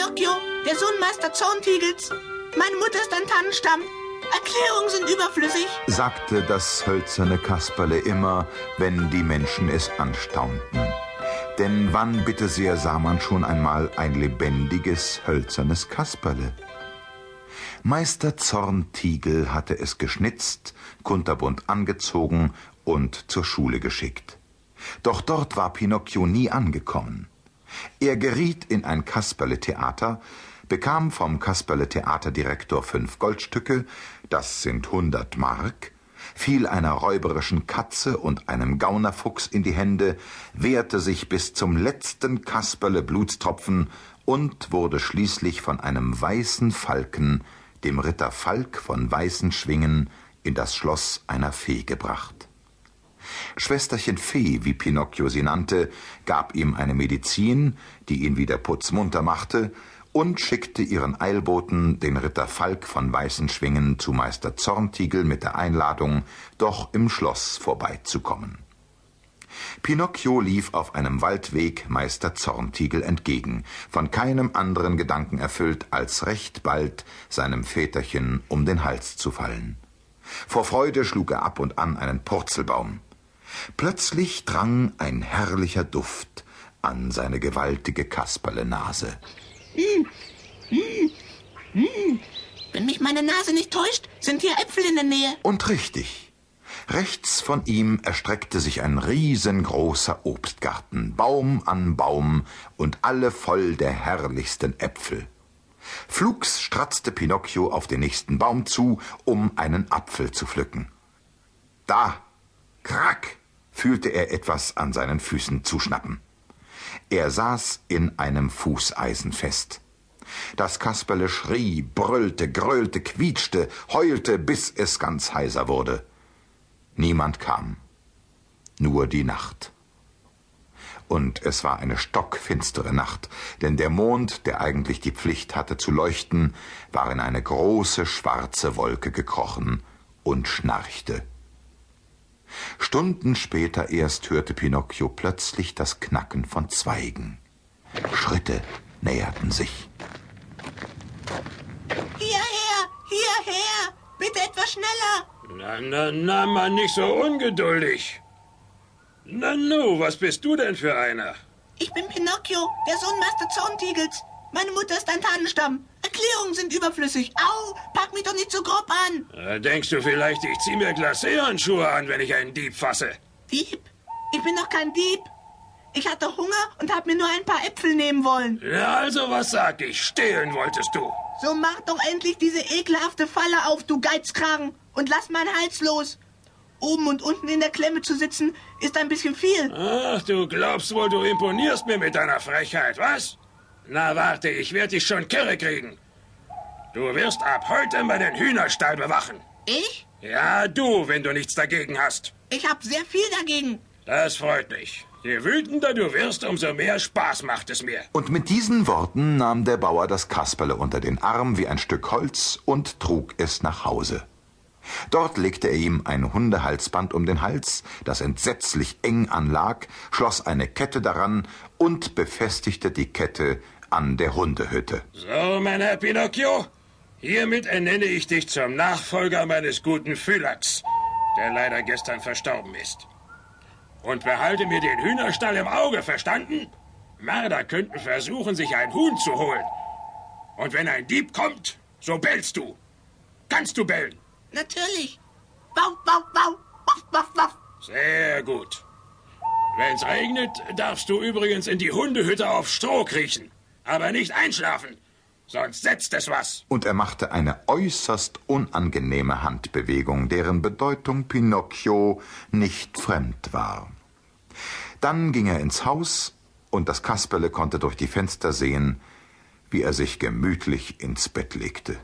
Pinocchio, der Sohn Meister Zorntigels. Meine Mutter ist ein Tannenstamm. Erklärungen sind überflüssig, sagte das hölzerne Kasperle immer, wenn die Menschen es anstaunten. Denn wann bitte sehr sah man schon einmal ein lebendiges hölzernes Kasperle? Meister Zorntigel hatte es geschnitzt, kunterbunt angezogen und zur Schule geschickt. Doch dort war Pinocchio nie angekommen. Er geriet in ein Kasperle-Theater, bekam vom Kasperle-Theaterdirektor fünf Goldstücke, das sind hundert Mark, fiel einer räuberischen Katze und einem Gaunerfuchs in die Hände, wehrte sich bis zum letzten Kasperle Blutstropfen und wurde schließlich von einem weißen Falken, dem Ritter Falk von weißen Schwingen, in das Schloss einer Fee gebracht. Schwesterchen Fee, wie Pinocchio sie nannte, gab ihm eine Medizin, die ihn wieder putzmunter machte, und schickte ihren Eilboten, den Ritter Falk von Weißen Schwingen, zu Meister Zorntigel mit der Einladung, doch im Schloss vorbeizukommen. Pinocchio lief auf einem Waldweg Meister Zorntigel entgegen, von keinem anderen Gedanken erfüllt, als recht bald seinem Väterchen um den Hals zu fallen. Vor Freude schlug er ab und an einen Purzelbaum. Plötzlich drang ein herrlicher Duft an seine gewaltige Kasperlenase. Hm, hm, hm. Wenn mich meine Nase nicht täuscht, sind hier Äpfel in der Nähe. Und richtig. Rechts von ihm erstreckte sich ein riesengroßer Obstgarten, Baum an Baum und alle voll der herrlichsten Äpfel. Flugs stratzte Pinocchio auf den nächsten Baum zu, um einen Apfel zu pflücken. Da, krack, fühlte er etwas an seinen Füßen zuschnappen. Er saß in einem Fußeisen fest. Das Kasperle schrie, brüllte, gröhlte, quietschte, heulte, bis es ganz heiser wurde. Niemand kam. Nur die Nacht. Und es war eine stockfinstere Nacht, denn der Mond, der eigentlich die Pflicht hatte zu leuchten, war in eine große schwarze Wolke gekrochen und schnarchte. Stunden später erst hörte Pinocchio plötzlich das Knacken von Zweigen. Schritte näherten sich. Hierher, hierher, bitte etwas schneller. Na, na, na, Mann, nicht so ungeduldig. Na nu, was bist du denn für einer? Ich bin Pinocchio, der Sohn Meister Zorntigels. Meine Mutter ist ein Tannenstamm. Erklärungen sind überflüssig. Au, pack mich doch nicht so grob an. Äh, denkst du vielleicht, ich zieh mir Glacéhandschuhe an, wenn ich einen Dieb fasse? Dieb? Ich bin doch kein Dieb. Ich hatte Hunger und hab mir nur ein paar Äpfel nehmen wollen. Ja, also was sag ich? Stehlen wolltest du. So mach doch endlich diese ekelhafte Falle auf, du Geizkragen, und lass meinen Hals los. Oben und unten in der Klemme zu sitzen, ist ein bisschen viel. Ach, du glaubst wohl, du imponierst mir mit deiner Frechheit, was? Na warte, ich werde dich schon kirre kriegen. Du wirst ab heute meinen Hühnerstall bewachen. Ich? Ja, du, wenn du nichts dagegen hast. Ich hab sehr viel dagegen. Das freut mich. Je wütender du wirst, umso mehr Spaß macht es mir. Und mit diesen Worten nahm der Bauer das Kasperle unter den Arm wie ein Stück Holz und trug es nach Hause. Dort legte er ihm ein Hundehalsband um den Hals, das entsetzlich eng anlag, schloss eine Kette daran und befestigte die Kette an der Hundehütte. So, mein Herr Pinocchio, hiermit ernenne ich dich zum Nachfolger meines guten Phylax, der leider gestern verstorben ist. Und behalte mir den Hühnerstall im Auge, verstanden? Mörder könnten versuchen, sich ein Huhn zu holen. Und wenn ein Dieb kommt, so bellst du. Kannst du bellen? Natürlich. Bau, bau, bau. Wuff, wuff, wuff. Sehr gut. Wenn's regnet, darfst du übrigens in die Hundehütte auf Stroh kriechen. Aber nicht einschlafen, sonst setzt es was. Und er machte eine äußerst unangenehme Handbewegung, deren Bedeutung Pinocchio nicht fremd war. Dann ging er ins Haus, und das Kasperle konnte durch die Fenster sehen, wie er sich gemütlich ins Bett legte.